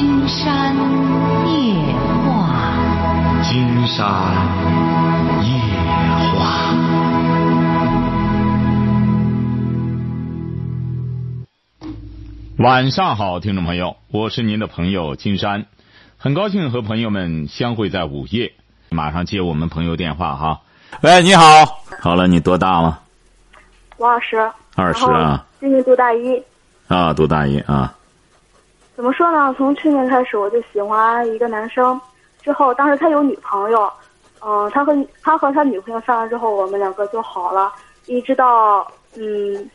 金山夜话，金山夜话。晚上好，听众朋友，我是您的朋友金山，很高兴和朋友们相会在午夜。马上接我们朋友电话哈。喂，你好，好了，你多大了？我二十，二十啊今年读大一。啊，读大一啊。怎么说呢？从去年开始我就喜欢一个男生，之后当时他有女朋友，嗯、他和他和他女朋友上了之后，我们两个就好了，一直到嗯，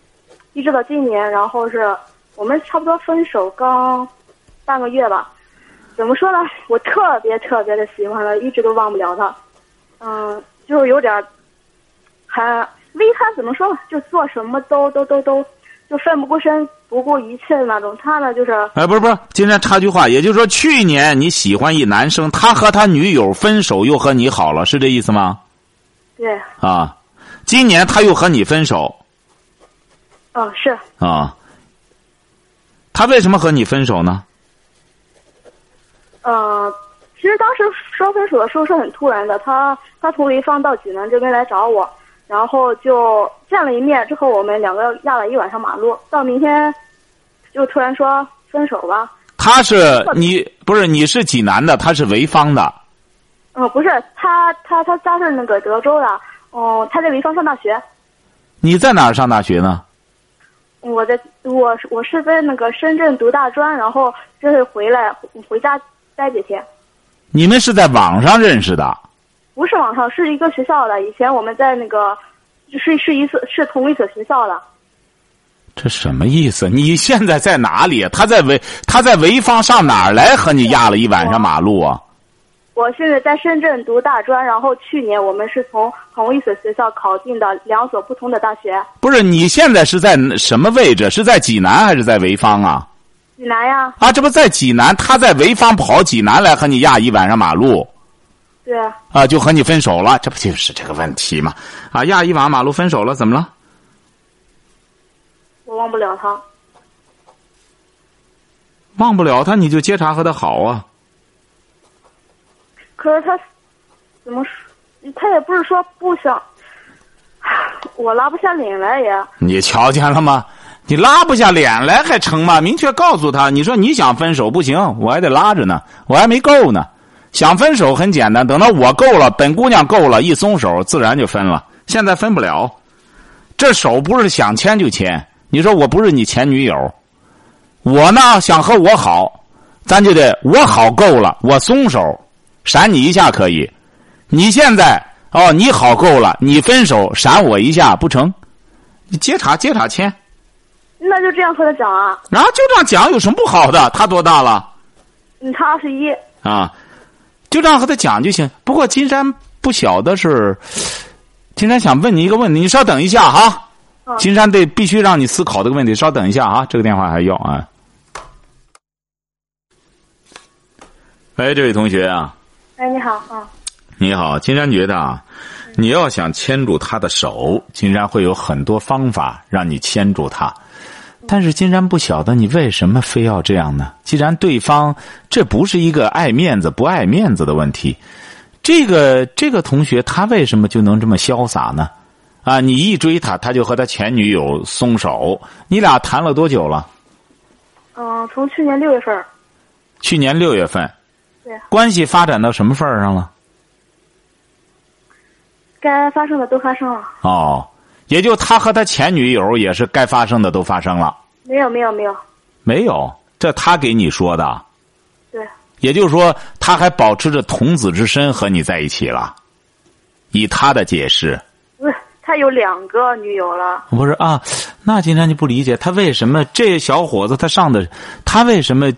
一直到今年，然后是我们差不多分手刚半个月吧。怎么说呢？我特别特别的喜欢他，一直都忘不了他。嗯，就是有点儿很为他怎么说呢？就做什么都都都都就奋不顾身、不顾一切的那种。他呢，就是哎，不是不是，今天插句话，也就是说，去年你喜欢一男生，他和他女友分手，又和你好了，是这意思吗？对，啊，今年他又和你分手嗯，是，啊，他为什么和你分手呢？嗯，其实当时说分手的时候是很突然的。他他从潍坊到济南这边来找我，然后就见了一面，之后我们两个压了一晚上马路，到明天就突然说分手吧。他是你不是你是济南的，他是潍坊的。嗯，不是，他他他家是那个德州的，哦、他在潍坊上大学。你在哪儿上大学呢？我在我我是在那个深圳读大专，然后这是回来回家待几天。你们是在网上认识的？不是网上，是一个学校的。以前我们在那个，是是一所是同一所学校的。这什么意思？你现在在哪里？他在潍他在潍坊上哪儿来和你压了一晚上马路啊？我现在在深圳读大专，然后去年我们是从同一所学校考进的两所不同的大学。不是，你现在是在什么位置？是在济南还是在潍坊啊？济南呀，啊，这不在济南，他在潍坊跑济南来和你压一晚上马路对，啊，就和你分手了，这不就是这个问题吗？啊，压一晚上马路分手了，怎么了？我忘不了他。忘不了他，你就接茬和他好啊。可是他怎么说？他也不是说不想，我拉不下脸来也。你瞧见了吗？你拉不下脸来还成吗？明确告诉他，你说你想分手不行，我还得拉着呢，我还没够呢。想分手很简单，等到我够了，本姑娘够了，一松手自然就分了。现在分不了，这手不是想牵就牵。你说我不是你前女友，我呢想和我好，咱就得我好够了，我松手，闪你一下可以。你现在哦，你好够了，你分手闪我一下不成？你接茬接茬签。那就这样和他讲啊。然后就这样讲有什么不好的？他多大了嗯，他二十一。啊？就这样和他讲就行。不过金山不晓得是，金山想问你一个问题，你稍等一下哈。嗯金山得必须让你思考这个问题，稍等一下啊，这个电话还要啊。哎，这位同学啊，哎，你好，啊，你好，金山觉得啊，你要想牵住他的手，金山会有很多方法让你牵住他。但是金山不晓得你为什么非要这样呢？既然对方这不是一个爱面子不爱面子的问题，这个这个同学他为什么就能这么潇洒呢？啊，你一追他，他就和他前女友松手。你俩谈了多久了？嗯，从去年六月份，去年六月份。对。关系发展到什么份儿上了？该发生的都发生了。哦，也就他和他前女友也是该发生的都发生了。没有，没有，没有。没有，这他给你说的。对，也就是说，他还保持着童子之身和你在一起了。以他的解释，他有两个女友了。不是啊？那今天就不理解他为什么这小伙子他上的，他为什么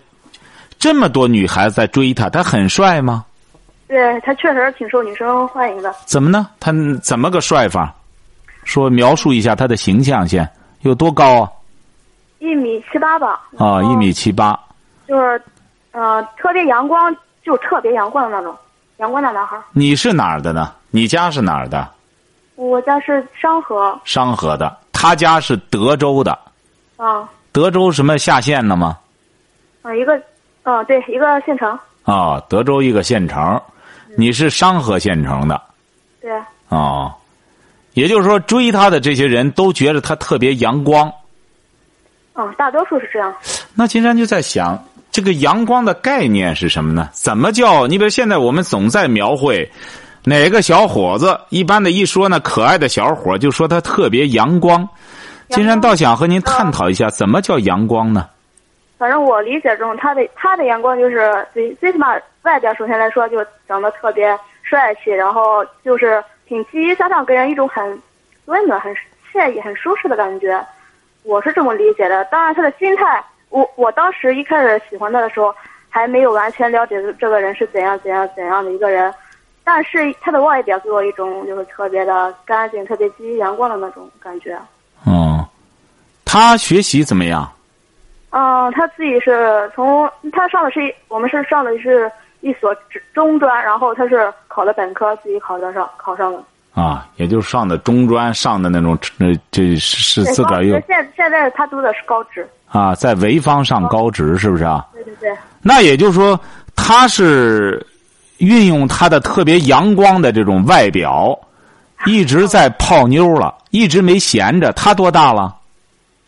这么多女孩子在追他？他很帅吗？对他确实挺受女生欢迎的。怎么呢？他怎么个帅法？说描述一下他的形象先，有多高啊？一米七八吧。啊，一米七八。就是，呃，特别阳光，就特别阳光的那种，阳光大男孩。你是哪儿的呢？你家是哪儿的？我家是商河商河的，他家是德州的。啊德州什么下县的吗？啊，一个嗯，对，一个县城。啊，德州一个县城，你是商河县城的。对。哦，也就是说，追他的这些人都觉得他特别阳光。嗯，大多数是这样。那金山就在想，这个阳光的概念是什么呢？怎么叫？你比如现在我们总在描绘哪个小伙子，一般的一说呢，可爱的小伙就说他特别阳光。金山倒想和您探讨一下，怎么叫阳光呢？反正我理解中，他的他的阳光就是最最起码外表首先来说就长得特别帅气，然后就是挺积极向上，给人一种很温暖、很惬意、很舒适的感觉。我是这么理解的，当然他的心态，我我当时一开始喜欢他的时候，还没有完全了解这个人是怎样怎样怎样的一个人，但是他的外表给我一种就是特别的干净、特别积极阳光的那种感觉。哦，他学习怎么样？嗯，他自己是从他上的是我们是上的是一所中专，然后他是考的本科，自己考的上考上的。啊，也就是上的中专，上的那种，呃，这是自个儿又。现现在他读的是高职。啊，在潍坊上高职，是不是啊？对对对。那也就是说，他是运用他的特别阳光的这种外表，一直在泡妞了，一直没闲着。他多大了？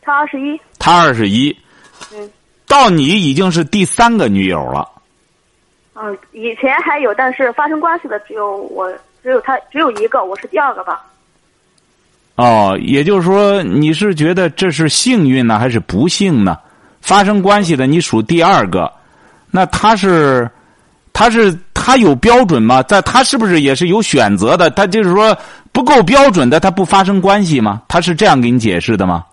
他二十一。他二十一。嗯。到你已经是第三个女友了。嗯，以前还有，但是发生关系的只有我。只有他只有一个，我是第二个吧。哦，也就是说，你是觉得这是幸运呢，还是不幸呢？发生关系的你属第二个，那他是，他是他有标准吗？在他是不是也是有选择的？他就是说不够标准的，他不发生关系吗？他是这样给你解释的吗？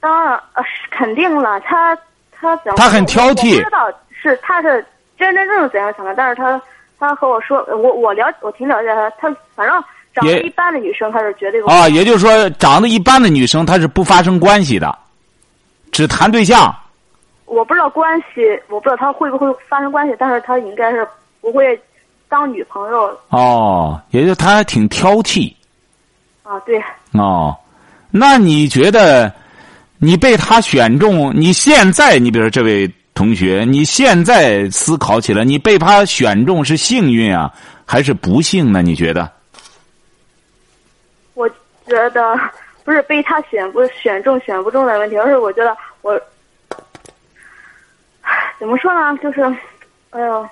当然，呃，肯定了。他他怎他很挑剔。知道是他是真真正正怎样想的，但是他。他和我说，我我了我挺了解他，他反正长得一般的女生，他是绝对不啊，也就是说，长得一般的女生，她是不发生关系的，只谈对象。我不知道关系，我不知道他会不会发生关系，但是他应该是不会当女朋友。哦，也就他还挺挑剔。啊，对。哦，那你觉得，你被他选中？你现在，你比如说这位。同学，你现在思考起来，你被他选中是幸运啊，还是不幸呢？你觉得？我觉得不是被他选不选中选不中的问题，而是我觉得我怎么说呢？就是，哎呦，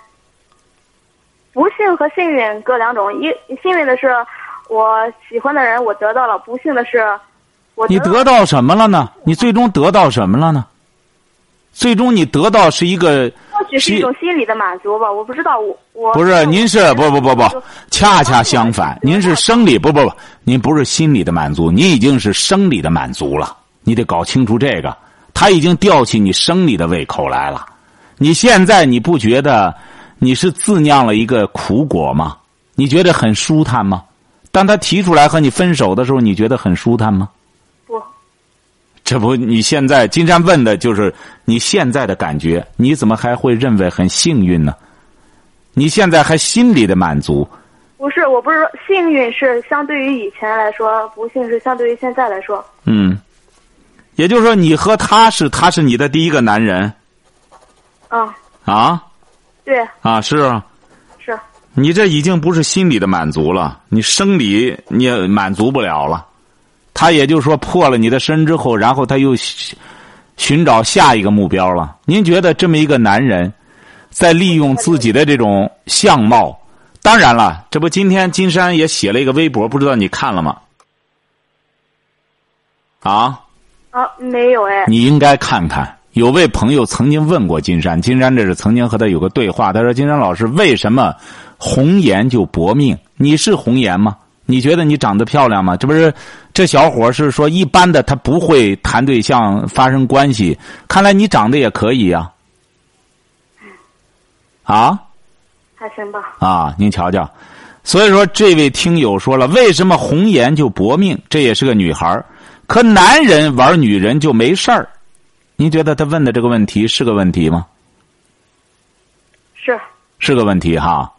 不幸和幸运各两种。一幸运的是我喜欢的人我得到了，不幸的是我你得到什么了呢？你最终得到什么了呢？最终你得到是一个，或许是一种心理的满足吧，我不知道我我不是您是不不不不，恰恰相反，您是生理不不不，您不是心理的满足，您已经是生理的满足了，你得搞清楚这个，他已经吊起你生理的胃口来了，你现在你不觉得你是自酿了一个苦果吗？你觉得很舒坦吗？当他提出来和你分手的时候，你觉得很舒坦吗？不这不，你现在金山问的就是你现在的感觉，你怎么还会认为很幸运呢？你现在还心里的满足？不是，我不是说幸运是相对于以前来说，不幸是相对于现在来说。嗯，也就是说，你和他是他是你的第一个男人。啊。啊。对。啊，是啊。是。你这已经不是心理的满足了，你生理你也满足不了了。他也就是说破了你的身之后，然后他又寻找下一个目标了。您觉得这么一个男人，在利用自己的这种相貌？当然了，这不今天金山也写了一个微博，不知道你看了吗？啊？啊，没有哎。你应该看看。有位朋友曾经问过金山，金山这是曾经和他有个对话。他说：“金山老师，为什么红颜就薄命？你是红颜吗？”你觉得你长得漂亮吗？这不是这小伙是说一般的，他不会谈对象发生关系。看来你长得也可以呀。啊？还行吧。啊，您瞧瞧，所以说这位听友说了，为什么红颜就薄命？这也是个女孩可男人玩女人就没事儿。您觉得他问的这个问题是个问题吗？是。是个问题哈。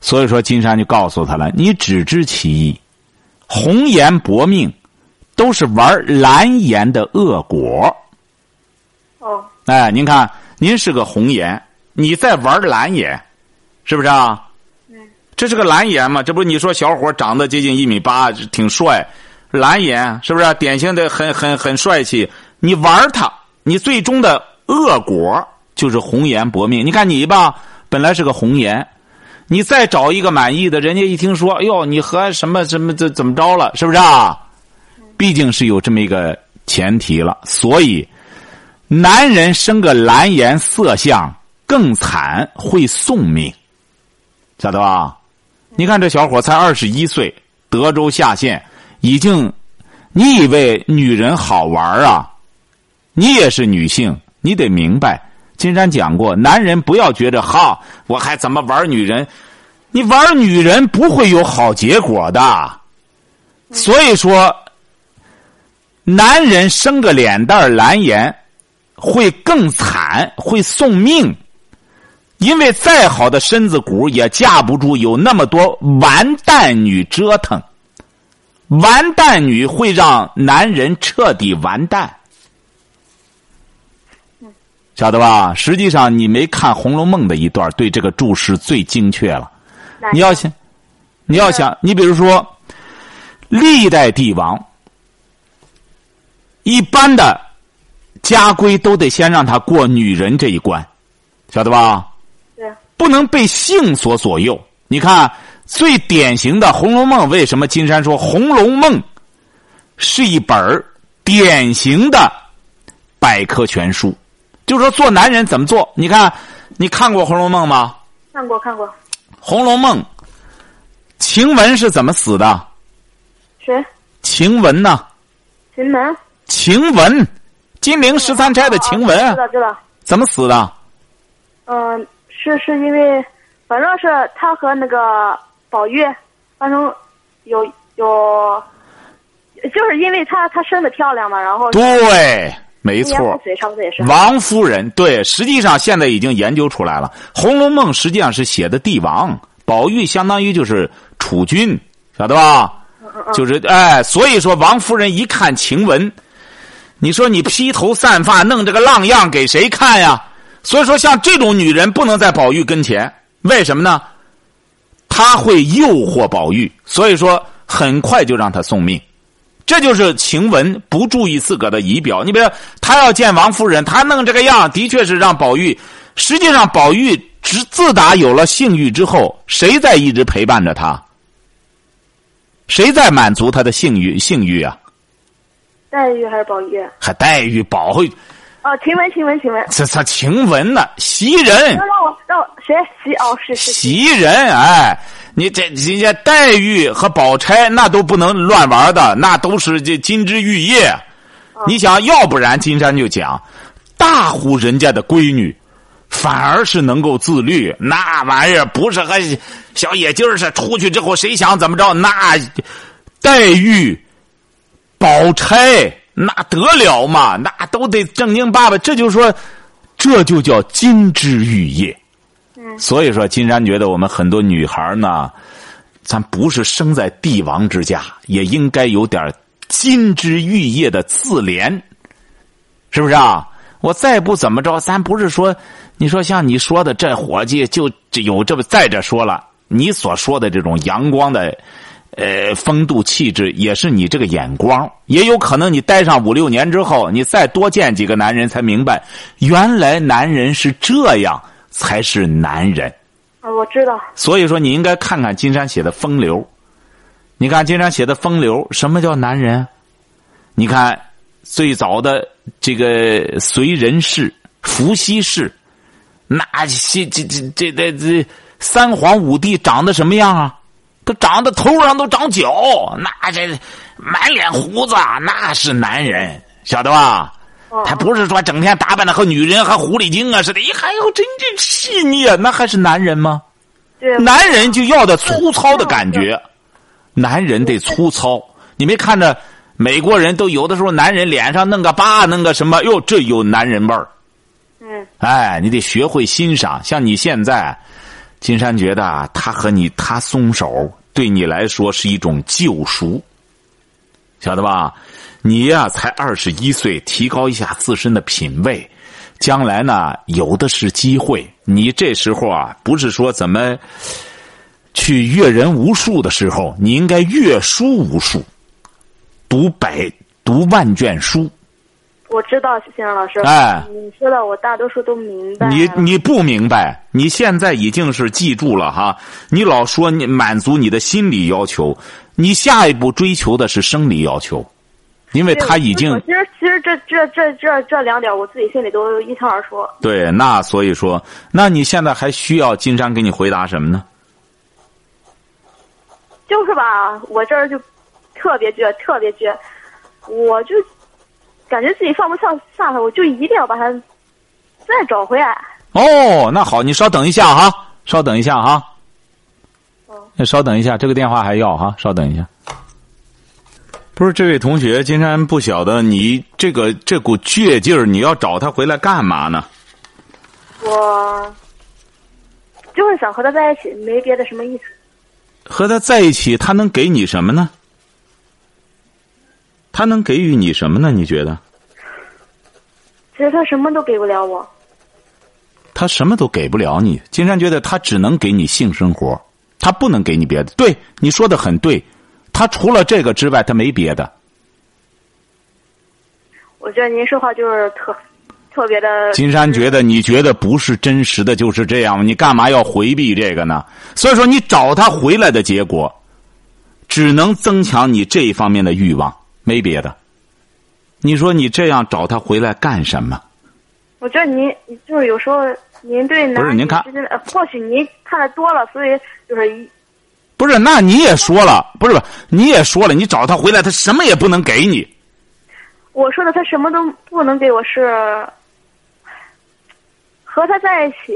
所以说，金山就告诉他了：“你只知其一，红颜薄命，都是玩蓝颜的恶果。”哦，哎，您看，您是个红颜，你在玩蓝颜，是不是啊？嗯。这是个蓝颜嘛？这不你说小伙长得接近一米八，挺帅，蓝颜是不是？典型的很很很帅气。你玩他，你最终的恶果就是红颜薄命。你看你吧，本来是个红颜，你再找一个满意的，人家一听说，哎呦，你和什么什么这怎么着了？是不是啊？毕竟是有这么一个前提了，所以。男人生个蓝颜色相更惨，会送命，晓得吧？你看这小伙才二十一岁，德州下县，已经，你以为女人好玩啊？你也是女性，你得明白，金山讲过，男人不要觉得哈，我还怎么玩女人？你玩女人不会有好结果的。所以说，男人生个脸蛋蓝颜。会更惨，会送命，因为再好的身子骨也架不住有那么多完蛋女折腾。完蛋女会让男人彻底完蛋，晓得吧？实际上你没看《红楼梦》的一段，对这个注释最精确了。你要想，你要想，你比如说，历代帝王，一般的。家规都得先让他过女人这一关，晓得吧？对。不能被性所左右。你看，最典型的《红楼梦》，为什么金山说《红楼梦》是一本典型的百科全书？就是说，做男人怎么做？你看，你看过《红楼梦》吗？看过，看过。《红楼梦》，晴雯是怎么死的？谁？晴雯呢？晴雯。晴雯。金陵十三钗的晴雯，知道知道，怎么死的？嗯，是是因为，反正是他和那个宝玉，反正有有，就是因为他他生的漂亮嘛，然后对，没错，差不多也是王夫人。对，实际上现在已经研究出来了，《红楼梦》实际上是写的帝王，宝玉相当于就是储君，晓得吧？就是哎，所以说王夫人一看晴雯。你说你披头散发弄这个浪样给谁看呀？所以说像这种女人不能在宝玉跟前，为什么呢？她会诱惑宝玉，所以说很快就让她送命。这就是晴雯不注意自个的仪表。你比如他要见王夫人，他弄这个样，的确是让宝玉。实际上，宝玉自自打有了性欲之后，谁在一直陪伴着他？谁在满足他的性欲？性欲啊？黛玉还是宝玉？还黛玉、宝玉。哦，晴雯，晴雯，晴雯。这这晴雯呢？袭人。让我让我谁袭？哦，是是。袭人，哎，你这人家黛玉和宝钗那都不能乱玩的，那都是这金枝玉叶。你想要不然金山就讲，大户人家的闺女，反而是能够自律。那玩意儿不是和小野鸡儿似的，出去之后谁想怎么着？那黛玉。宝钗那得了嘛？那都得正经八百。这就说，这就叫金枝玉叶。所以说，金山觉得我们很多女孩呢，咱不是生在帝王之家，也应该有点金枝玉叶的自怜，是不是啊？我再不怎么着，咱不是说，你说像你说的这伙计就有这么再者说了，你所说的这种阳光的。呃，风度气质也是你这个眼光，也有可能你待上五六年之后，你再多见几个男人，才明白原来男人是这样才是男人。啊，我知道。所以说，你应该看看金山写的《风流》，你看金山写的《风流》，什么叫男人？你看最早的这个随人氏、伏羲氏，那些这这这这这三皇五帝长得什么样啊？都长得头上都长角，那这满脸胡子，那是男人，晓得吧？他不是说整天打扮的和女人和狐狸精啊似的，还有真正细腻啊，那还是男人吗？对男人就要的粗糙的感觉，男人得粗糙。你没看着美国人都有的时候，男人脸上弄个疤，弄个什么？哟，这有男人味儿。嗯，哎，你得学会欣赏。像你现在。金山觉得他和你他松手，对你来说是一种救赎，晓得吧？你呀才二十一岁，提高一下自身的品味，将来呢，有的是机会。你这时候啊，不是说怎么去阅人无数的时候，你应该阅书无数，读百读万卷书。我知道，先生老师。哎，你说的我大多数都明白。你你不明白？你现在已经是记住了哈。你老说你满足你的心理要求，你下一步追求的是生理要求。因为他已经，其实其实这这这这这两点我自己心里都一清二楚。对，那所以说，那你现在还需要金山给你回答什么呢？就是吧，我这儿就特别倔，特别倔，我就感觉自己放不下下他，我就一定要把他再找回来。哦，那好，你稍等一下哈，稍等一下哈。哦。稍等一下，这个电话还要哈，稍等一下。不是这位同学，金山不晓得你这个这股倔劲儿，你要找他回来干嘛呢？我就是想和他在一起，没别的什么意思。和他在一起，他能给你什么呢？他能给予你什么呢？你觉得？其实他什么都给不了我。他什么都给不了你。金山觉得他只能给你性生活，他不能给你别的。对，你说的很对。他除了这个之外，他没别的。我觉得您说话就是特特别的。金山觉得你觉得不是真实的，就是这样。你干嘛要回避这个呢？所以说，你找他回来的结果，只能增强你这一方面的欲望，没别的。你说你这样找他回来干什么？我觉得您就是有时候您对男不是您看，或许您看的多了，所以就是一。不是，那你也说了，不是吧？你也说了，你找他回来，他什么也不能给你。我说的，他什么都不能给我，是和他在一起，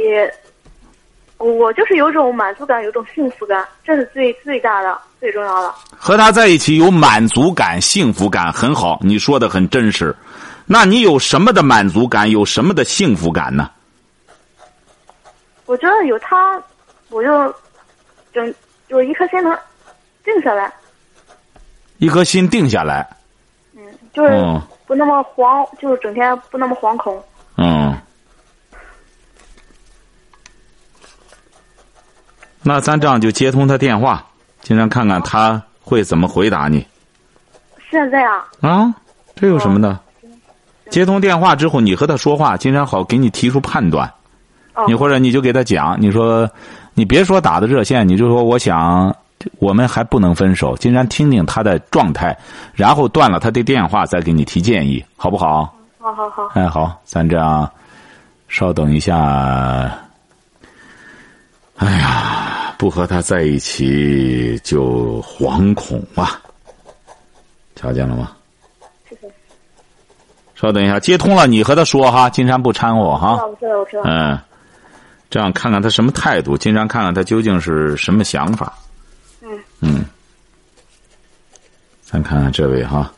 我就是有种满足感，有种幸福感，这是最最大的、最重要的。和他在一起有满足感、幸福感，很好，你说的很真实。那你有什么的满足感？有什么的幸福感呢？我觉得有他，我就整。就一颗心能定下来，一颗心定下来。嗯，就是不那么惶，就是整天不那么惶恐。嗯。那咱这样就接通他电话，经常看看他会怎么回答你。现在啊。啊，这有什么的？接通电话之后，你和他说话，经常好给你提出判断。哦。你或者你就给他讲，你说。你别说打的热线，你就说我想，我们还不能分手。竟然听听他的状态，然后断了他的电话，再给你提建议，好不好？好好好。哎，好，咱这样，稍等一下。哎呀，不和他在一起就惶恐啊！瞧见了吗？稍等一下，接通了，你和他说哈，金山不掺和哈。我知道，我知道。嗯。这样看看他什么态度，经常看看他究竟是什么想法。嗯。嗯。咱看看这位哈。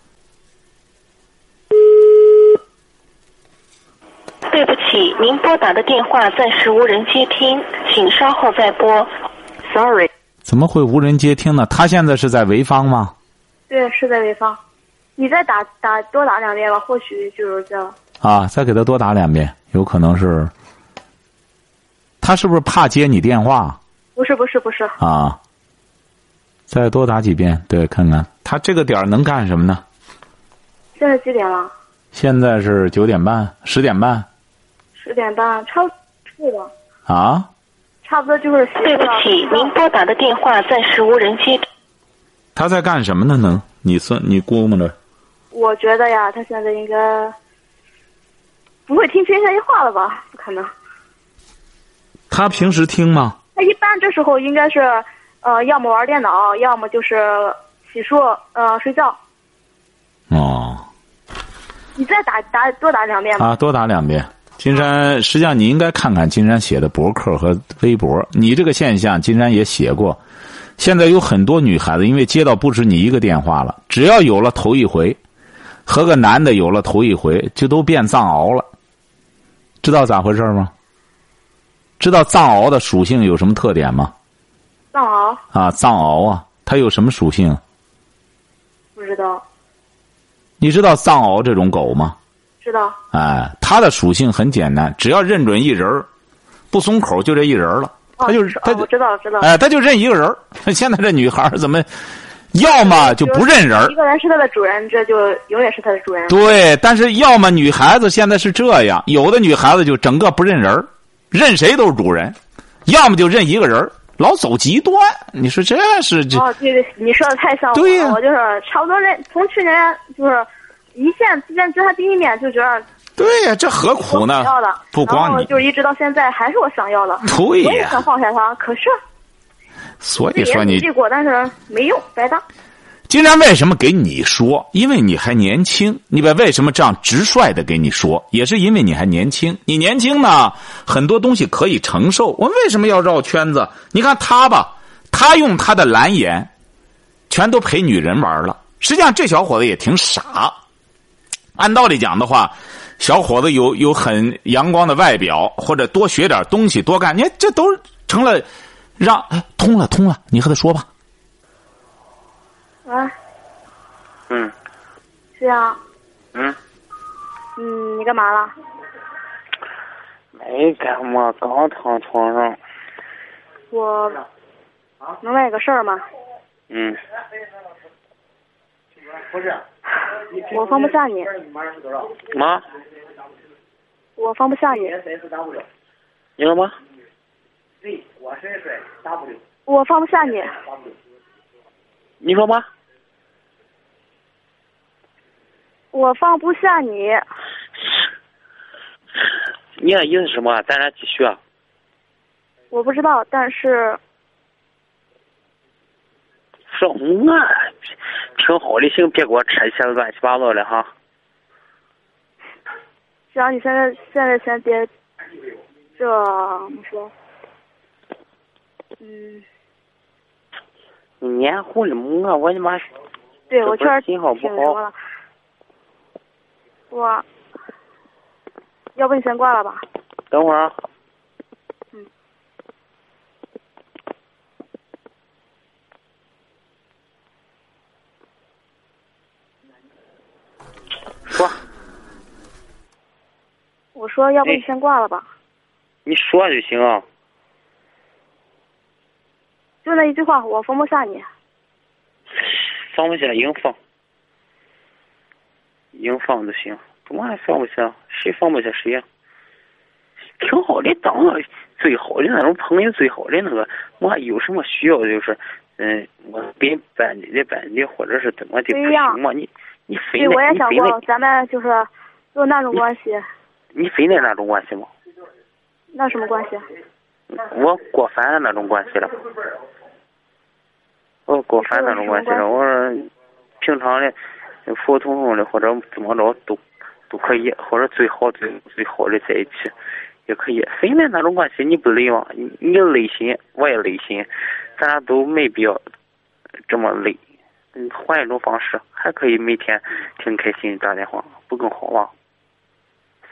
对不起，您拨打的电话暂时无人接听，请稍后再拨。Sorry。怎么会无人接听呢？他现在是在潍坊吗？对，是在潍坊。你再打打多打两遍吧，或许就是这。啊，再给他多打两遍，有可能是。他是不是怕接你电话？不是不是不是啊！再多打几遍，对，看看他这个点儿能干什么呢？现在几点了？现在是九点半，十点半。十点半，差不多。啊？差不多就是。对不起，您拨打的电话暂时无人接。他在干什么呢？能？你算你估摸着？我觉得呀，他现在应该不会听天下一话了吧？不可能。他平时听吗？他一般这时候应该是，呃，要么玩电脑，要么就是洗漱，呃，睡觉。哦。你再打打多打两遍吧。啊，多打两遍。金山，实际上你应该看看金山写的博客和微博。你这个现象，金山也写过。现在有很多女孩子，因为接到不止你一个电话了，只要有了头一回，和个男的有了头一回，就都变藏獒了。知道咋回事吗？知道藏獒的属性有什么特点吗？藏獒啊，藏獒啊，它有什么属性？不知道。你知道藏獒这种狗吗？知道。哎，它的属性很简单，只要认准一人儿，不松口就这一人儿了。他就是他就哦我知道了知道了。哎，他就认一个人儿。现在这女孩儿怎么，要么就不认人儿一，个人是他的主人，这就永远是他的主人。对，但是要么女孩子现在是这样，有的女孩子就整个不认人儿，认谁都是主人，要么就认一个人儿，老走极端。你说这是这哦，对对，你说的太像我了。对呀我就是差不多认，从去年就是一见见见他第一面就觉得对呀、这何苦呢要的，？然不光你，后就是一直到现在还是我想要的。对我也呀、想放下他，可是所以说你努力过，但是没用，白搭。今天为什么给你说？因为你还年轻，你把为什么这样直率的给你说，也是因为你还年轻。你年轻呢，很多东西可以承受。我为什么要绕圈子？你看他吧，他用他的蓝颜，全都陪女人玩了。实际上，这小伙子也挺傻。按道理讲的话，小伙子有有很阳光的外表，或者多学点东西，多干，你看这都成了让哎通了通了，你和他说吧。喂，嗯是啊，嗯，嗯，你干嘛了？没干嘛，刚躺床上。我能问你个事儿吗？嗯，不是我放不下你，妈，我放不下你，你了吗？我放不下你，你说吗？我放不下你。你的意思是什么？咱俩继续啊？我不知道，但是说我挺好的，行，别给我扯一些乱七八糟的哈。只要你现在现在先别这怎么说？嗯，你黏糊的我，我他妈对我确实挺信号不什么好。了。我，要不你先挂了吧？等会儿啊。嗯。说，我说，要不你哎先挂了吧？你说就行啊。就那一句话，我放不下你。放不下硬放，硬放就行，怎么还放不下？谁放不下谁呀、挺好的，当个最好的那种朋友，最好的那个，我有什么需要就是，嗯，我给办你的办的，或者是怎么的，不行吗？你你非对，我也想过，你非那咱们就是有那种关系，你非得那种关系吗？那什么关系？我过反的那种关系了。我过反那种关系了，我说平常的普普通通的或者怎么着都都可以，或者最好最最好的在一起也可以。现在那种关系你不累吗？你你累心，我也累心，咱俩都没必要这么累。嗯，换一种方式，还可以每天挺开心打电话，不更好吗？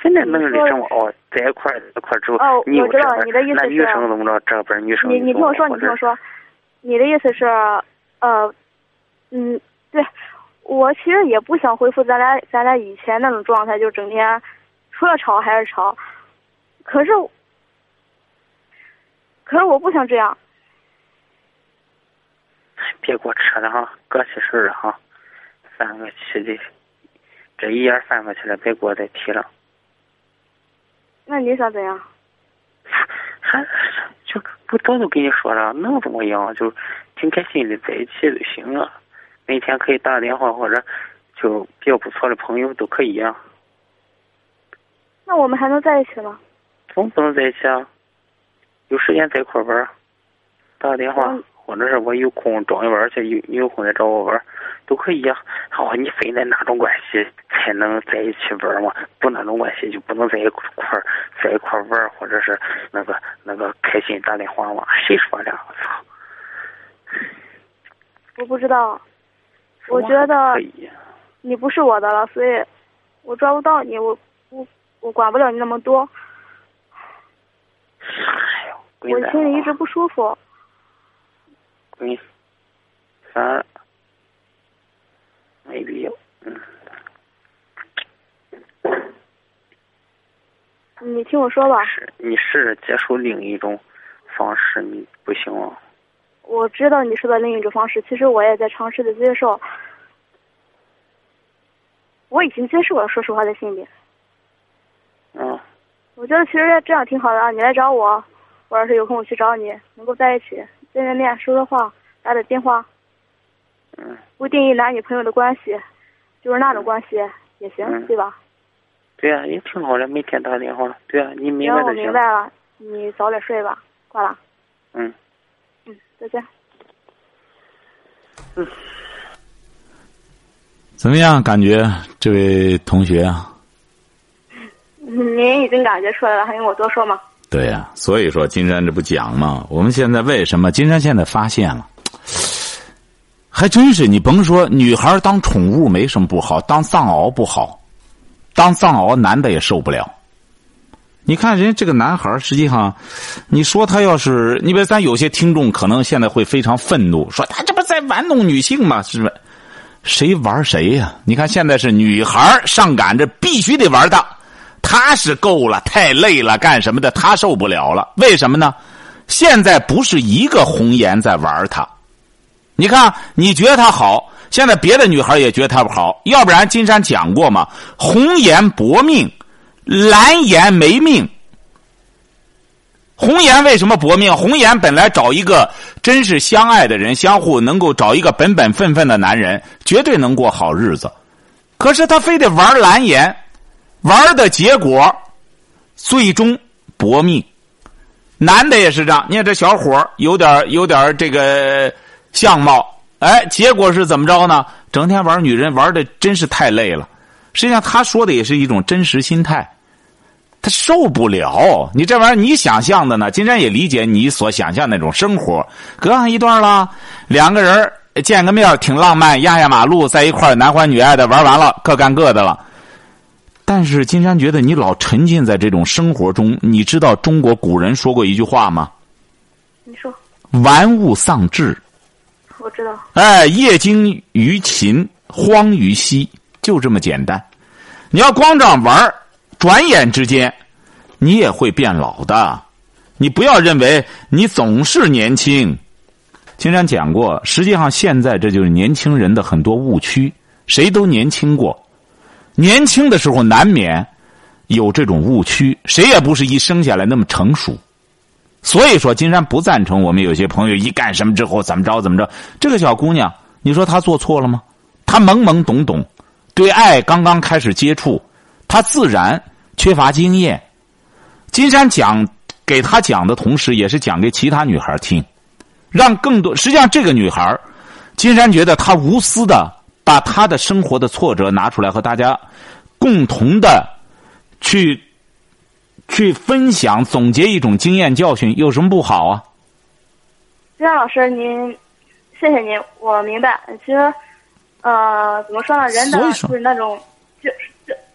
现在能力这么哦，在一块儿在一块儿之后，哦你有我知道这你的意思是那女生怎么着，这边女生你你听我说，你听我说，你的意思是，呃，嗯，对，我其实也不想恢复咱俩咱俩以前那种状态，就整天除了吵还是吵。可是，可是我不想这样。别给我扯了哈，搁起事儿了哈，翻个气的，这一页翻过去了，别给我再提了。那你想怎样？还就不早都跟你说了，能怎么样？就挺开心的在一起就行了，每天可以打电话或者就比较不错的朋友都可以啊。那我们还能在一起吗？总不能在一起啊？有时间在一块玩儿，打个电话，嗯或者是我有空找你玩儿去，有你有空再找我玩儿，都可以啊。哦，你非得那种关系才能在一起玩儿吗？不那种关系就不能在一块儿在一块儿玩儿，或者是那个那个开心打电话嘛？谁说的？我操！我不知道，我觉得。你不是我的了，所以我抓不到你，我我我管不了你那么多，哎呦，我心里一直不舒服。滚！算了，没必要。嗯。你听我说吧，是你试着接受另一种方式，你不行吗？我知道你说的另一种方式，其实我也在尝试的接受。我已经接受了，说实话，在心里。嗯，我觉得其实这样挺好的啊，你来找我，或者是有空我去找你，能够在一起见见面，说说话，打打电话，嗯，不定义男女朋友的关系，就是那种关系也行，嗯对吧？对呀、也挺好的，每天打电话。对呀、你明白就行。明白了，你早点睡吧，挂了。嗯。嗯，再见。怎么样？感觉这位同学啊？您已经感觉出来了，还用我多说吗？对呀、所以说金山这不讲吗？我们现在为什么金山现在发现了，还真是你甭说女孩当宠物没什么不好，当藏獒不好，当藏獒男的也受不了。你看人家这个男孩，实际上，你说他要是，你比如咱有些听众可能现在会非常愤怒，说他这不在玩弄女性吗？是不是？谁玩谁呀、你看现在是女孩上赶着必须得玩他，他是够了，太累了，干什么的他受不了了。为什么呢？现在不是一个红颜在玩他，你看你觉得他好，现在别的女孩也觉得他不好，要不然金山讲过嘛，红颜薄命，蓝颜没命。红颜为什么薄命？红颜本来找一个真是相爱的人，相互能够找一个本本分分的男人，绝对能过好日子。可是他非得玩蓝颜，玩的结果最终薄命。男的也是这样，你看这小伙有点有点这个相貌，哎，结果是怎么着呢？整天玩女人，玩的真是太累了。实际上他说的也是一种真实心态。他受不了，你这玩意儿你想象的呢？金山也理解你所想象那种生活，隔上一段了，两个人见个面挺浪漫，压压马路在一块儿男欢女爱的玩完了，各干各的了。但是金山觉得你老沉浸在这种生活中，你知道中国古人说过一句话吗？你说，玩物丧志，我知道。哎，业精于勤，荒于嬉，就这么简单。你要光这样玩儿转眼之间，你也会变老的。你不要认为你总是年轻。金山讲过，实际上现在这就是年轻人的很多误区。谁都年轻过，年轻的时候难免有这种误区。谁也不是一生下来那么成熟。所以说，金山不赞成我们有些朋友一干什么之后怎么着怎么着。这个小姑娘，你说她做错了吗？她懵懵懂懂，对爱刚刚开始接触，她自然缺乏经验。金山讲给他讲的同时，也是讲给其他女孩听，让更多。实际上，这个女孩，金山觉得她无私的把她的生活的挫折拿出来和大家共同的去去分享、总结一种经验教训，有什么不好啊？金山老师，您，谢谢您，我明白。其实，呃，怎么说呢？人的就是那种，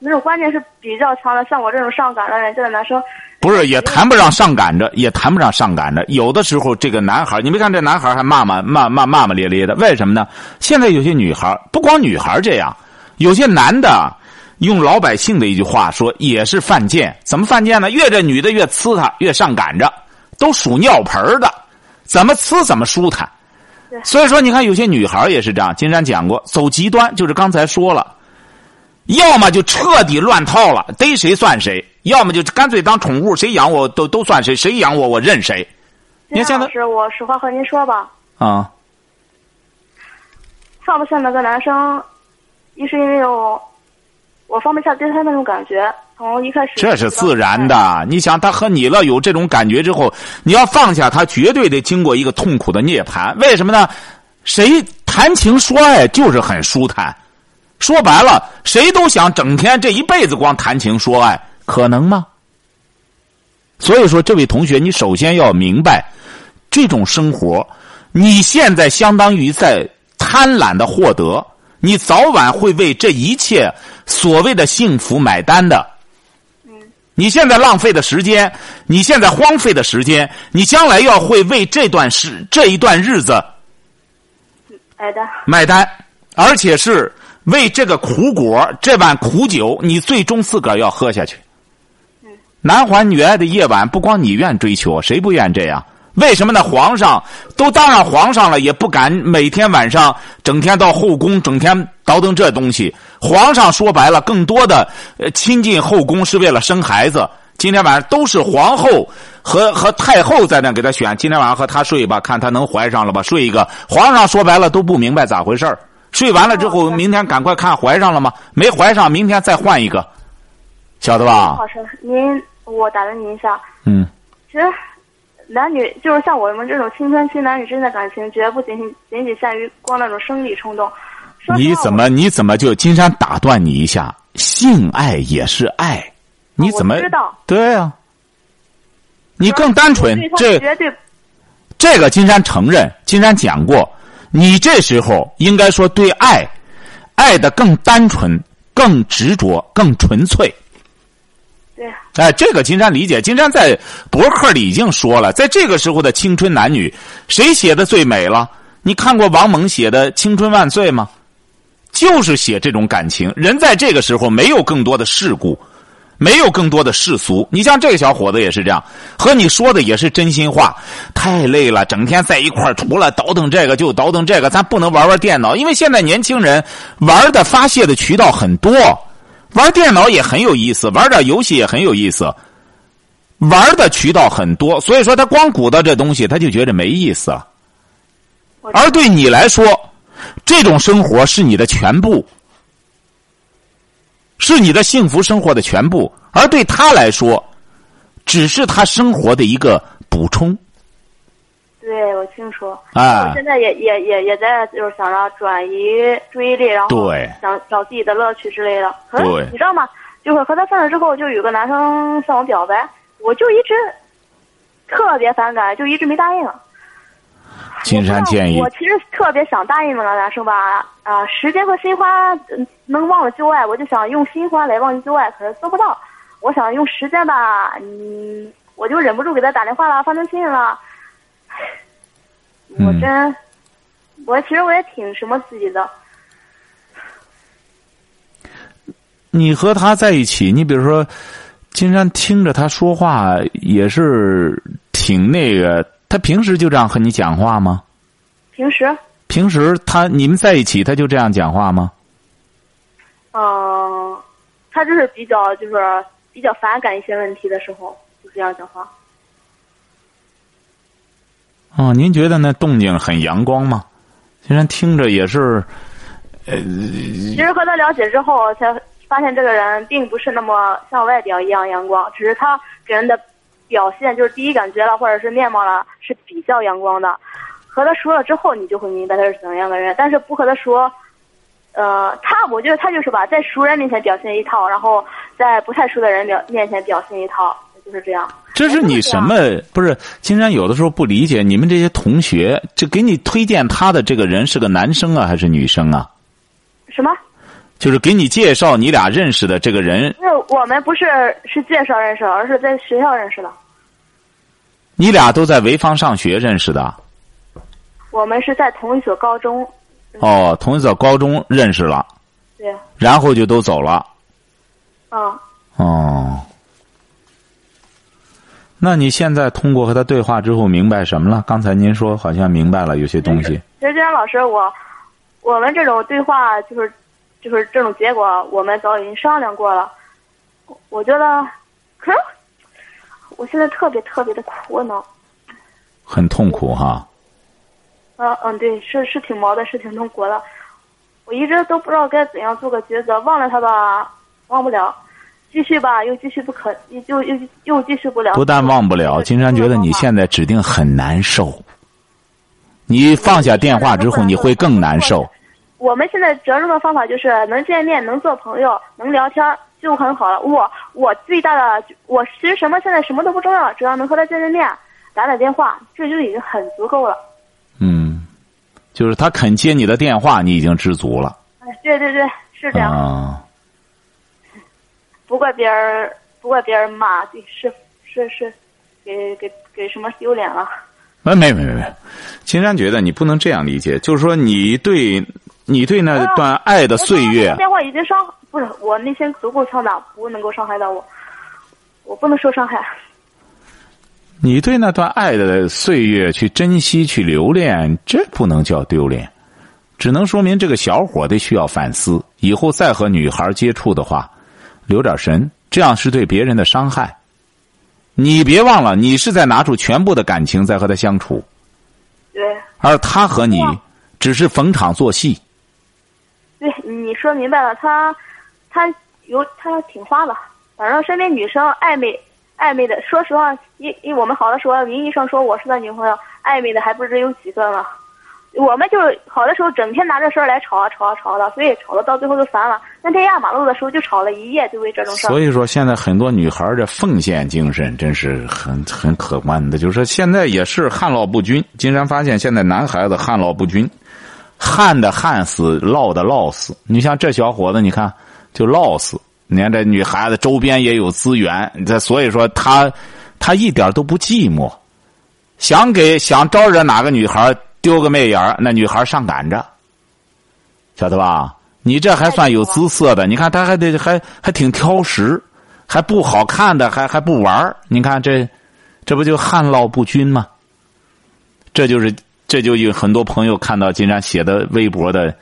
就就那种观念是比较强的。像我这种上赶的人家的男生，不是，也谈不上上赶着，也谈不上上赶着。有的时候，这个男孩，你没看这男孩还骂骂骂骂骂骂咧咧的，为什么呢？现在有些女孩，不光女孩这样，有些男的用老百姓的一句话说，也是犯贱。怎么犯贱呢？越这女的越呲他，越上赶着，都属尿盆的，怎么呲怎么舒坦。所以说，你看有些女孩也是这样。金山讲过，走极端就是刚才说了。要么就彻底乱套了，逮谁算谁；要么就干脆当宠物，谁养我都都算谁，谁养我我认谁。你看现在金山老师，我实话和您说吧，啊，放不下那个男生，一是因为我我放不下对他那种感觉，从一开始这是自然的。你想，他和你了有这种感觉之后，你要放下他，绝对得经过一个痛苦的涅槃。为什么呢？谁谈情说爱就是很舒坦。说白了，谁都想整天这一辈子光谈情说爱，可能吗？所以说，这位同学，你首先要明白，这种生活，你现在相当于在贪婪的获得，你早晚会为这一切所谓的幸福买单的。你现在浪费的时间，你现在荒废的时间，你将来要会为这段时这一段日子买单。买单，而且是为这个苦果、这碗苦酒，你最终自个儿要喝下去。男欢女爱的夜晚，不光你愿追求，谁不愿这样？为什么呢？皇上都当上皇上了，也不敢每天晚上整天到后宫，整天倒腾这东西。皇上说白了，更多的亲近后宫是为了生孩子。今天晚上都是皇后和和太后在那给他选，今天晚上和他睡吧，看他能怀上了吧，睡一个。皇上说白了都不明白咋回事睡完了之后，明天赶快看怀上了吗？没怀上，明天再换一个，晓得吧？老师，您我打断您一下，嗯，其实男女就是像我们这种青春期男女之间的感情，绝不仅仅仅仅限于光那种生理冲动。你怎么你怎么就金山打断你一下？性爱也是爱，你怎么我知道对啊、你更单纯这绝对这个金山承认，金山讲过，你这时候应该说对爱，爱的更单纯、更执着、更纯粹。对哎，这个金山理解。金山在博客里已经说了，在这个时候的青春男女，谁写的最美了？你看过王蒙写的《青春万岁》吗？就是写这种感情。人在这个时候没有更多的世故，没有更多的世俗。你像这个小伙子也是这样，和你说的也是真心话。太累了，整天在一块儿，除了倒腾这个就倒腾这个，咱不能玩玩电脑，因为现在年轻人玩的发泄的渠道很多，玩电脑也很有意思，玩点游戏也很有意思。玩的渠道很多，所以说他光鼓捣这东西，他就觉得没意思。而对你来说，这种生活是你的全部，是你的幸福生活的全部；而对他来说，只是他生活的一个补充。对我清楚。啊我现在也也也也在就是想着转移注意力，然后对想找自己的乐趣之类的。可是对你知道吗？就是和他分了之后，就有个男生向我表白，我就一直特别反感，就一直没答应。金山建议我，其实特别想答应那个男生吧，啊、时间和新欢嗯能忘了旧爱，我就想用新欢来忘记旧爱，可是做不到。我想用时间吧，嗯，我就忍不住给他打电话了，发短信了。唉我嗯真，我其实我也挺什么自己的，你和他在一起，你比如说，金山听着他说话也是挺那个。他平时就这样和你讲话吗？平时，平时他你们在一起，他就这样讲话吗？嗯、他就是比较就是比较反感一些问题的时候，就这样讲话。哦，您觉得那动静很阳光吗？虽然听着也是，呃，其实和他了解之后，才发现这个人并不是那么像外表一样阳光，只是他给人的表现，就是第一感觉了，或者是面貌了，是比较阳光的。和他说了之后，你就会明白他是怎样的人。但是不和他说，呃，他我觉得他就是吧，在熟人面前表现一套，然后在不太熟的人表面前表现一套，就是这样。这是你什么？不是金山有的时候不理解，你们这些同学，就给你推荐他的这个人是个男生啊，还是女生啊？什么？就是给你介绍你俩认识的这个人，那我们不是是介绍认识，而是在学校认识的。你俩都在潍坊上学认识的。我们是在同一所高中，哦，同一所高中认识了，对，然后就都走了。啊。哦，那你现在通过和他对话之后明白什么了？刚才您说好像明白了有些东西。其实金山老师，我我们这种对话就是就是这种结果，我们早已经商量过了。我我觉得，可是我现在特别特别的苦恼。很痛苦哈。嗯嗯，对，是是挺矛盾，是挺痛苦的。我一直都不知道该怎样做个抉择，忘了他吧，忘不了；继续吧，又继续不可，又又又继续不了。不但忘不了，金山觉得你现在指定很难受。你放下电话之后，你会更难受。我们现在折中的方法就是能见面，能做朋友，能聊天就很好了。我我最大的我其实什么现在什么都不重要，只要能和他见见面，打打电话，这就已经很足够了。嗯，就是他肯接你的电话，你已经知足了。哎，对对对，是这样。啊，不怪别人，不怪别人骂，对是是是，给给给什么丢脸了？没没没没，金山觉得你不能这样理解，就是说你对你对那段爱的岁月电话已经伤，不是我内心足够强大，不能够伤害到我。我不能受伤害。你对那段爱的岁月去珍惜、去留恋，这不能叫丢脸，只能说明这个小伙得需要反思。以后再和女孩接触的话，留点神，这样是对别人的伤害。你别忘了，你是在拿出全部的感情在和他相处，对而他和你只是逢场作戏。对，你说明白了，他他有他挺花的，反正身边女生暧昧暧昧的，说实话，因因我们好的时候，名义上说我是他女朋友，暧昧的还不知有几个呢。我们就好的时候，整天拿这事儿来吵啊吵啊吵的，所以吵的到最后就烦了。那天压马路的时候就吵了一夜，就为这种事儿。所以说，现在很多女孩儿这奉献精神真是很很可观的。就是说，现在也是旱涝不均。经常发现，现在男孩子旱涝不均，旱的旱死，涝的涝死。你像这小伙子，你看就涝死。你看这女孩子周边也有资源，这所以说他他一点都不寂寞。想给想招惹哪个女孩丢个媚眼，那女孩上赶着，晓得吧？你这还算有姿色的，你看他还得还还挺挑食，还不好看的还还不玩你看这，这不就旱涝不均吗？这就是这就有很多朋友看到金山写的微博的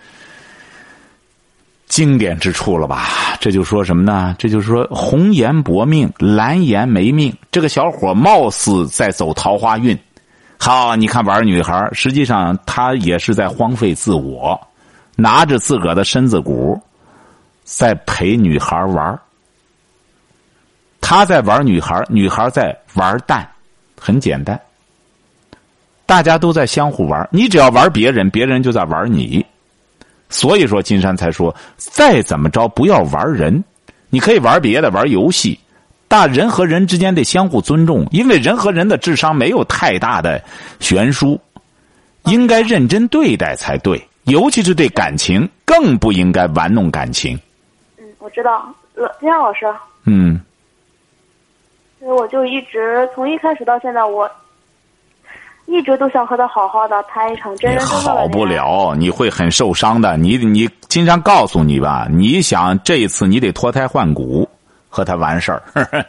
经典之处了吧？这就说什么呢？这就是说红颜薄命，蓝颜没命。这个小伙貌似在走桃花运，好，你看玩女孩，实际上他也是在荒废自我，拿着自个儿的身子骨，在陪女孩玩他在玩女孩，女孩在玩蛋，很简单。大家都在相互玩，你只要玩别人，别人就在玩你。所以说，金山才说，再怎么着不要玩人，你可以玩别的，玩游戏，但人和人之间得相互尊重，因为人和人的智商没有太大的悬殊，应该认真对待才对，尤其是对感情，更不应该玩弄感情。嗯，我知道，呃，金山老师，嗯，所以我就一直从一开始到现在，我一直都想和他好好的谈一场真你真正正的好不。了，你会很受伤的。你你经常告诉你吧，你想这一次你得脱胎换骨和他完事儿，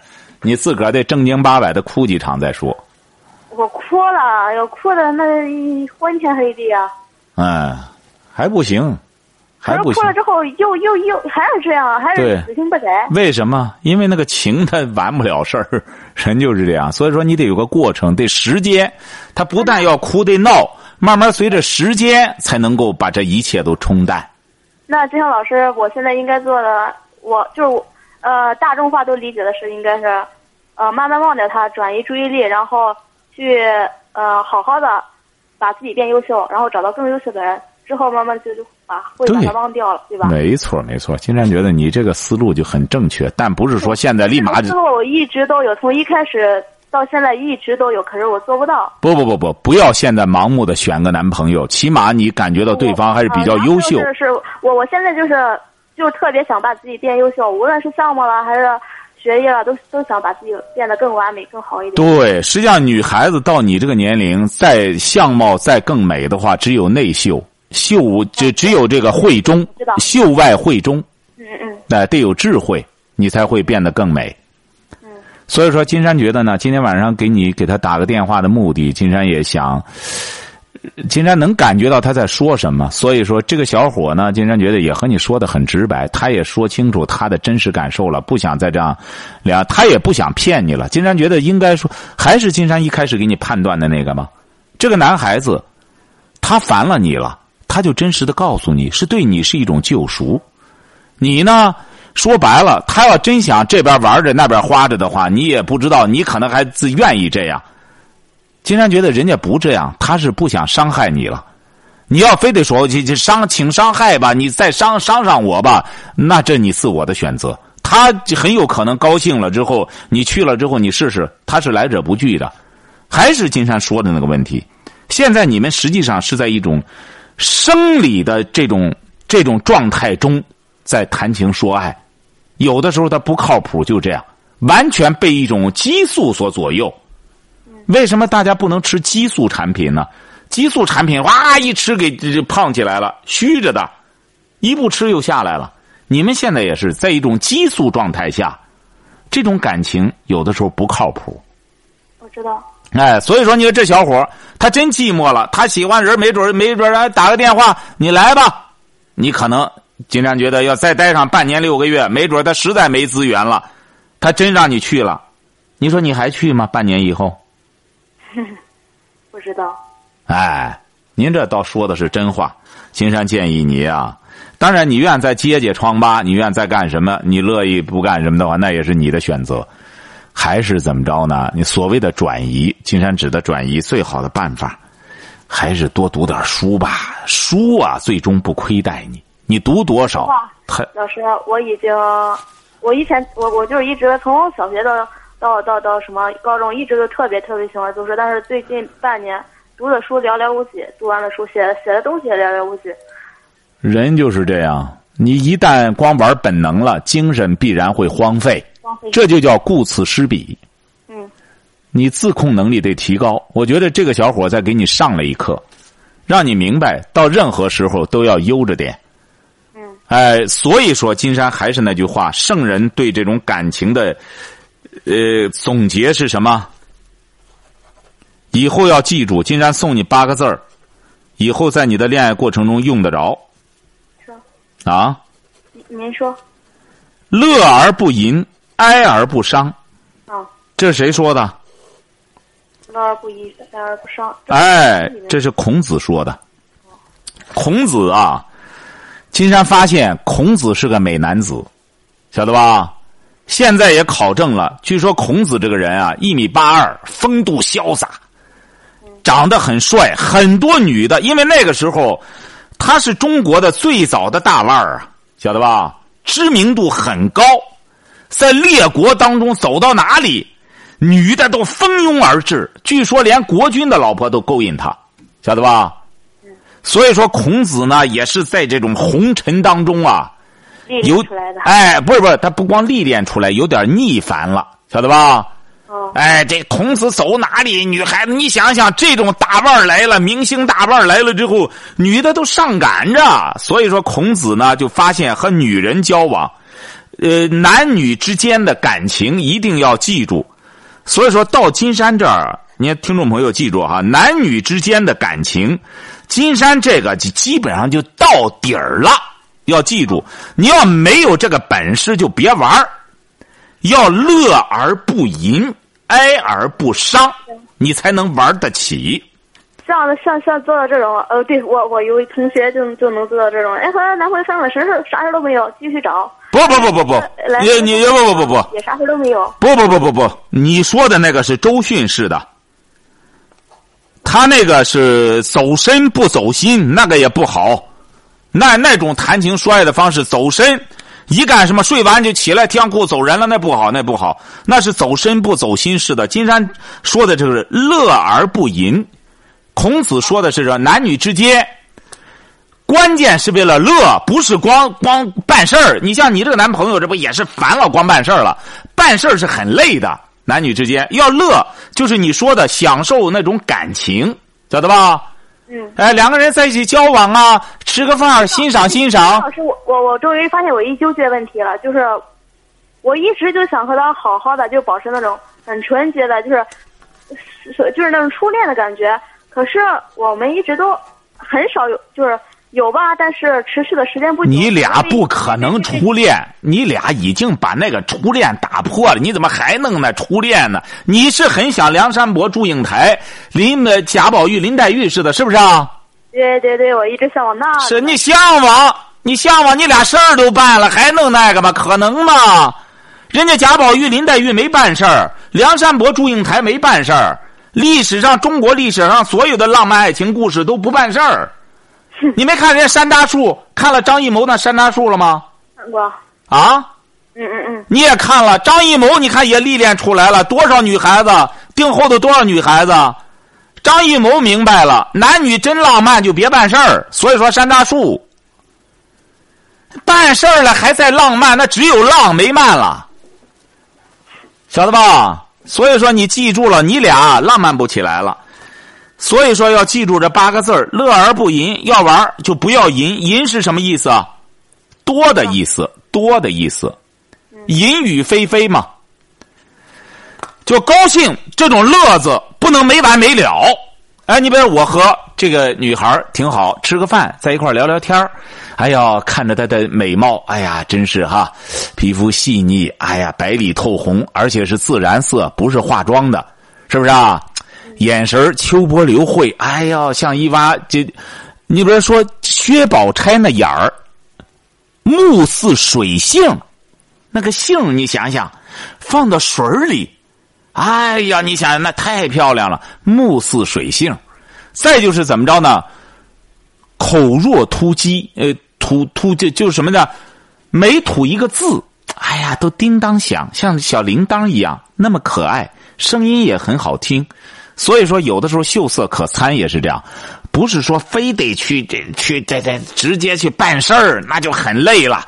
你自个儿得正经八百的哭几场再说。我哭了，要哭的那昏天黑地啊！嗯，还不行，还不行哭。了之后又又又还是这样，还是死性不改。为什么？因为那个情它完不了事儿，人就是这样。所以说你得有个过程，得时间。他不但要哭得闹，慢慢随着时间才能够把这一切都冲淡。那金阳老师，我现在应该做的，我就是呃大众化都理解的是，应该是呃慢慢忘掉他，转移注意力，然后去呃好好的把自己变优秀，然后找到更优秀的人，之后慢慢就就把会把忘掉了，对吧？没错，没错。金山觉得你这个思路就很正确，但不是说现在立马就这个思路我一直都有，从一开始到现在一直都有，可是我做不到。不不不不，不要现在盲目的选个男朋友，起码你感觉到对方还是比较啊优秀。就是，我我现在就是就特别想把自己变优秀，无论是项目了还是学业了，都都想把自己变得更完美、更好一点。对，实际上女孩子到你这个年龄，再相貌再更美的话，只有内秀，秀只只有这个慧中，秀外慧中，嗯嗯哎、得有智慧，你才会变得更美。嗯所以说，金山觉得呢，今天晚上给你给他打个电话的目的，金山也想，金山能感觉到他在说什么。所以说，这个小伙呢，金山觉得也和你说的很直白，他也说清楚他的真实感受了，不想再这样，两他也不想骗你了。金山觉得应该说，还是金山一开始给你判断的那个吗？这个男孩子，他烦了你了，他就真实的告诉你是对你是一种救赎。你呢？说白了，他要真想这边玩着那边花着的话，你也不知道，你可能还自愿意这样。金山觉得人家不这样，他是不想伤害你了。你要非得说去去伤，请伤害吧，你再伤伤上我吧，那这你自我的选择。他很有可能高兴了之后，你去了之后，你试试，他是来者不拒的。还是金山说的那个问题，现在你们实际上是在一种生理的这种这种状态中在谈情说爱，有的时候他不靠谱，就这样，完全被一种激素所左右。为什么大家不能吃激素产品呢？激素产品哇一吃给这胖起来了，虚着的，一不吃又下来了。你们现在也是在一种激素状态下，这种感情有的时候不靠谱。我知道。哎，所以说你说这小伙他真寂寞了，他喜欢人，没准没准来打个电话，你来吧。你可能金山觉得要再待上半年六个月，没准他实在没资源了，他真让你去了，你说你还去吗？半年以后？不知道。哎，您这倒说的是真话。金山建议你啊，当然你愿再揭揭疮疤，你愿再干什么，你乐意不干什么的话，那也是你的选择。还是怎么着呢？你所谓的转移，金山指的转移，最好的办法，还是多读点书吧。书啊，最终不亏待你。你读多少？老师，我已经，我以前我我就是一直从小学到到到到什么高中，一直都特别特别喜欢读书。但是最近半年读的书寥寥无几，读完了书写写的东西也寥寥无几。人就是这样，你一旦光玩本能了，精神必然会荒废。这就叫顾此失彼。嗯，你自控能力得提高。我觉得这个小伙在给你上了一课，让你明白到任何时候都要悠着点。嗯，哎，所以说金山还是那句话，圣人对这种感情的呃总结是什么？以后要记住，金山送你八个字儿，以后在你的恋爱过程中用得着。说啊？您说。乐而不淫。哀而不伤，啊，这是谁说的？乐而不淫，哀而不伤。哎，这是孔子说的。孔子啊，金山发现孔子是个美男子，晓得吧？现在也考证了，据说孔子这个人啊，一米八二，风度潇洒，长得很帅，很多女的，因为那个时候他是中国的最早的大腕儿啊，晓得吧？知名度很高。在列国当中走到哪里，女的都蜂拥而至。据说连国君的老婆都勾引他，晓得吧？所以说孔子呢，也是在这种红尘当中啊，有。哎，不是不是，他不光历练出来，有点逆反了，晓得吧？哦。哎，这孔子走哪里，女孩子，你想想，这种大腕来了，明星大腕来了之后，女的都上赶着。所以说，孔子呢，就发现和女人交往。呃，男女之间的感情一定要记住，所以说到金山这儿，你听众朋友记住哈，男女之间的感情，金山这个就基本上就到底儿了。要记住，你要没有这个本事就别玩要乐而不淫，哀而不伤，你才能玩得起。像像像做到这种，呃，对我我有同学就就能做到这种，哎，和男朋友分了，什事啥事都没有，继续找。不不不不不，你你不不不不，也啥事都没有。不不不不不，你说的那个是周迅式的，他那个是走身不走心，那个也不好。那那种谈情说爱的方式，走身一干什么，睡完就起来提上裤走人了，那不好，那不好，那是走身不走心式的。金山说的就是乐而不淫，孔子说的是说男女之间。关键是为了乐，不是光光办事儿。你像你这个男朋友，这不也是烦了，光办事儿了？办事儿是很累的。男女之间要乐，就是你说的享受那种感情，晓得吧？嗯。哎，两个人在一起交往啊，吃个饭，欣赏欣赏。老师，我我我终于发现我一纠结问题了，就是我一直就想和他好好的，就保持那种很纯洁的，就是就是那种初恋的感觉。可是我们一直都很少有，就是。有吧，但是持续的时间不久。你俩不可能初恋，你俩已经把那个初恋打破了，你怎么还弄那初恋呢？你是很想梁山伯、祝英台、林的贾宝玉、林黛玉似的，是不是啊？对对对，我一直向往那。是你向往，你向往，你俩事儿都办了，还弄那个吗？可能吗？人家贾宝玉、林黛玉没办事儿，梁山伯、祝英台没办事儿，历史上中国历史上所有的浪漫爱情故事都不办事儿。你没看人家山楂树？看了张艺谋那山楂树了吗？看过。啊？嗯嗯嗯。你也看了张艺谋？你看也历练出来了多少女孩子？订后头多少女孩子？张艺谋明白了，男女真浪漫就别办事儿。所以说山楂树办事儿了还在浪漫，那只有浪没漫了，晓得吧？所以说你记住了，你俩浪漫不起来了。所以说要记住这八个字：乐而不淫。要玩就不要淫。淫是什么意思啊？多的意思，多的意思。淫雨霏霏嘛，就高兴这种乐子不能没完没了。哎，你比如我和这个女孩挺好，吃个饭，在一块聊聊天哎呀，看着她的美貌，哎呀，真是哈，皮肤细腻，哎呀，白里透红，而且是自然色，不是化妆的，是不是啊？眼神秋波流慧，哎呀，像一挖这，你比如说薛宝钗那眼儿，目似水性，那个性，你想想，放到水里。哎呀，你想那太漂亮了，目似水性。再就是怎么着呢？口若突击，呃，吐吐就就是什么呢？每吐一个字，哎呀，都叮当响，像小铃铛一样，那么可爱，声音也很好听。所以说，有的时候秀色可餐也是这样，不是说非得去这去这这直接去办事儿，那就很累了。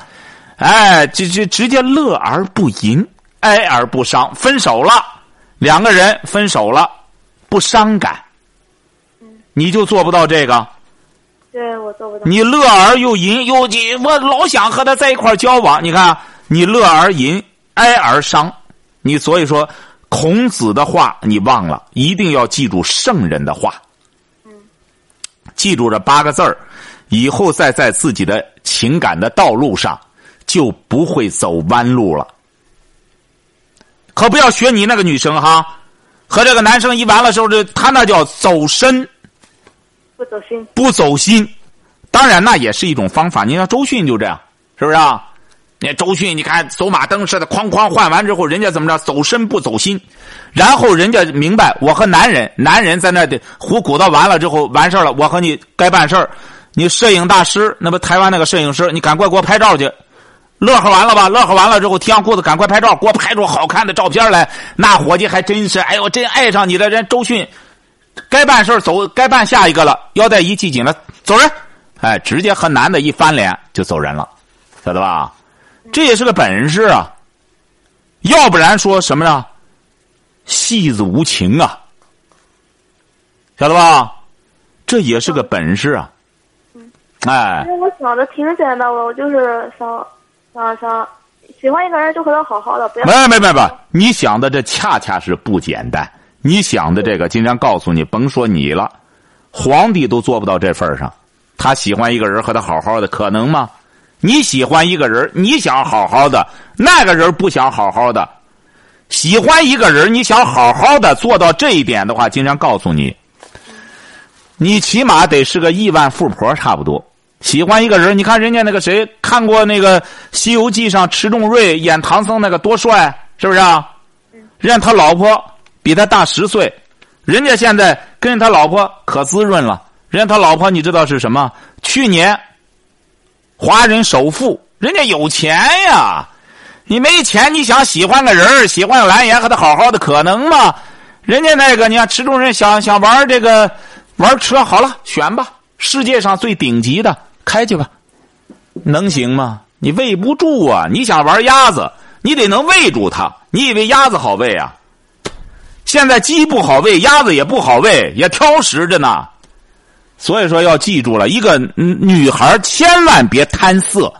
哎，就就直接乐而不淫，哀而不伤，分手了。两个人分手了，不伤感，你就做不到这个。对我做不到。你乐而又淫又你我老想和他在一块交往。你看，你乐而淫，哀而伤。你所以说，孔子的话你忘了，一定要记住圣人的话。嗯。记住这八个字儿，以后再在自己的情感的道路上，就不会走弯路了。可不要学你那个女生哈，和这个男生一完了之后，这他那叫走身，不走心，不走心。当然，那也是一种方法。你像周迅就这样，是不是啊？你周迅，你看走马灯似的，哐哐换完之后，人家怎么着？走身不走心，然后人家明白，我和男人，男人在那的胡鼓捣完了之后，完事了，我和你该办事儿。你摄影大师，那不台湾那个摄影师，你赶快给我拍照去。乐呵完了吧？乐呵完了之后，提上裤子，赶快拍照，给我拍出好看的照片来。那伙计还真是，哎呦，真爱上你的人。周迅，该办事走，该办下一个了。腰带一系紧了，走人。哎，直接和男的一翻脸就走人了，晓得吧？这也是个本事啊。要不然说什么呢？戏子无情啊，晓得吧？这也是个本事啊。哎。我想的挺简单，我就是想。想想喜欢一个人就和他好好的，不要。没没没没，你想的这恰恰是不简单。你想的这个，今天告诉你，甭说你了，皇帝都做不到这份上。他喜欢一个人和他好好的，可能吗？你喜欢一个人，你想好好的，那个人不想好好的。喜欢一个人，你想好好的做到这一点的话，经常告诉你，你起码得是个亿万富婆差不多。喜欢一个人，你看人家那个谁看过那个《西游记》上迟重瑞演唐僧那个多帅，是不是啊？人家他老婆比他大十岁，人家现在跟他老婆可滋润了。人家他老婆你知道是什么？去年华人首富，人家有钱呀。你没钱，你想喜欢个人喜欢个蓝颜和他好好的，可能吗？人家那个你看池中人想想玩这个玩车，好了，选吧，世界上最顶级的。开去吧，能行吗？你喂不住啊！你想玩鸭子，你得能喂住它。你以为鸭子好喂啊？现在鸡不好喂，鸭子也不好喂，也挑食着呢。所以说要记住了，一个女孩千万别贪色，